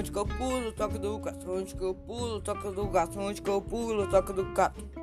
onde que eu pulo, toca do gato, onde que eu pulo, toca do gato, onde que eu pulo, toca do gato.